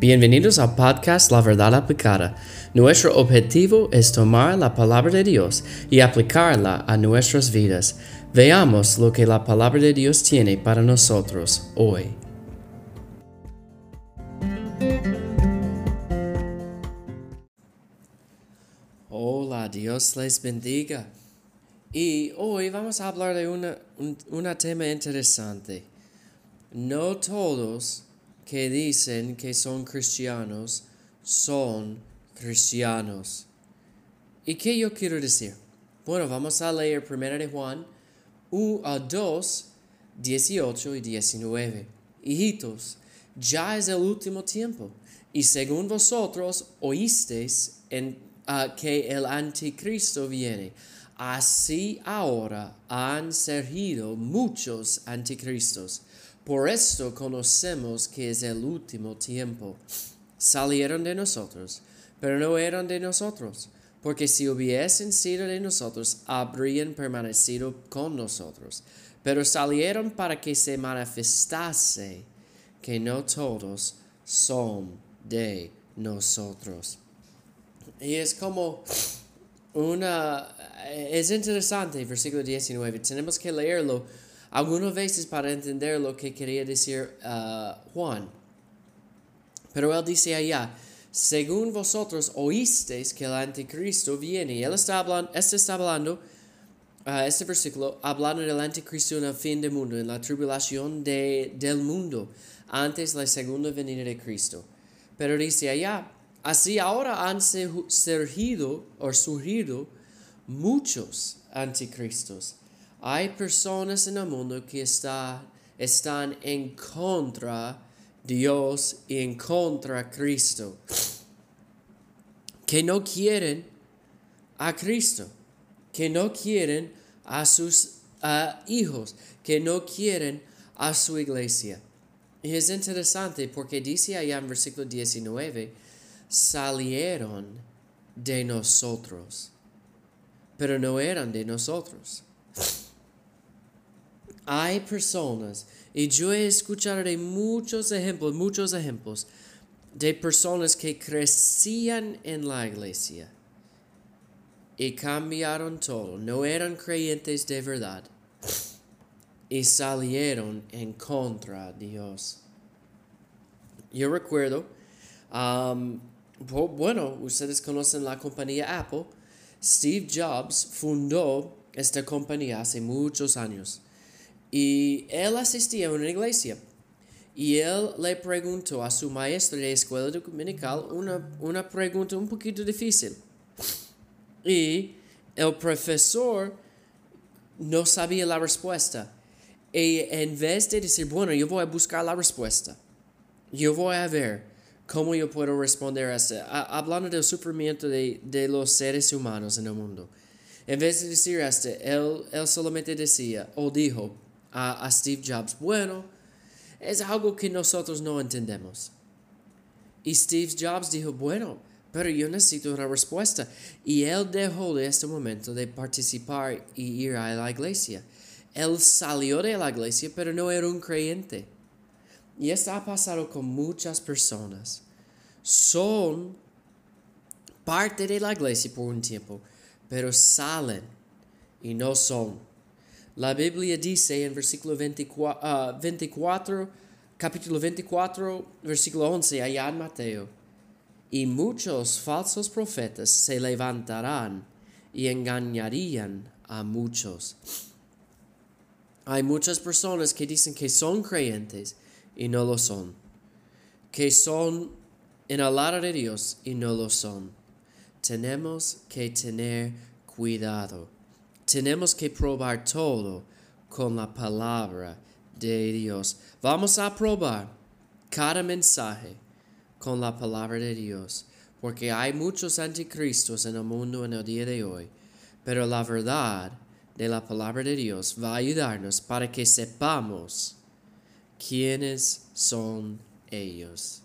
Bienvenidos al podcast La Verdad Aplicada. Nuestro objetivo es tomar la palabra de Dios y aplicarla a nuestras vidas. Veamos lo que la palabra de Dios tiene para nosotros hoy. Hola, Dios les bendiga. Y hoy vamos a hablar de un tema interesante. No todos que dicen que son cristianos son cristianos. ¿Y qué yo quiero decir? Bueno, vamos a leer 1 de Juan 1 2, 18 y 19. Hijitos, ya es el último tiempo, y según vosotros oísteis en, uh, que el anticristo viene, así ahora han surgido muchos anticristos. Por esto conocemos que es el último tiempo. Salieron de nosotros, pero no eran de nosotros, porque si hubiesen sido de nosotros, habrían permanecido con nosotros. Pero salieron para que se manifestase que no todos son de nosotros. Y es como una... Es interesante, versículo 19, tenemos que leerlo algunas veces para entender lo que quería decir uh, Juan. Pero él dice allá, según vosotros oísteis que el anticristo viene, y él está hablando, este está hablando, uh, este versículo, hablando del anticristo en el fin del mundo, en la tribulación de, del mundo, antes la segunda venida de Cristo. Pero dice allá, así ahora han surgido o surgido muchos anticristos hay personas en el mundo que está, están en contra de Dios y en contra de Cristo. Que no quieren a Cristo. Que no quieren a sus hijos. Que no quieren a su iglesia. Y es interesante porque dice allá en versículo 19, salieron de nosotros, pero no eran de nosotros. Hay personas, y yo de muchos ejemplos, muchos ejemplos, de personas que crecían en la iglesia y cambiaron todo, no eran creyentes de verdad y salieron en contra de Dios. Yo recuerdo, um, bueno, ustedes conocen la compañía Apple, Steve Jobs fundó esta compañía hace muchos años. Y él asistía a una iglesia. Y él le preguntó a su maestro de escuela dominical una, una pregunta un poquito difícil. Y el profesor no sabía la respuesta. Y en vez de decir, bueno, yo voy a buscar la respuesta, yo voy a ver cómo yo puedo responder a esto, hablando del sufrimiento de, de, los seres humanos en el mundo. En vez de decir esto, él, él solamente decía o dijo, a, Steve Jobs, bueno, es algo que nosotros no entendemos. Y Steve Jobs dijo, bueno, pero yo necesito una respuesta. Y él dejó de este momento de participar y ir a la iglesia. Él salió de la iglesia, pero no era un creyente. Y esto ha pasado con muchas personas. Son parte de la iglesia por un tiempo, pero salen y no son la Biblia dice en versículo 24, uh, capítulo 24, versículo 11, allá en Mateo, y muchos falsos profetas se levantarán y engañarían a muchos. Hay muchas personas que dicen que son creyentes y no lo son, que son en el lado de Dios y no lo son. Tenemos que tener cuidado tenemos que probar todo con la palabra de Dios. Vamos a probar cada mensaje con la palabra de Dios, porque hay muchos anticristos en el mundo en el día de hoy, pero la verdad de la palabra de Dios va a ayudarnos para que sepamos quiénes son ellos.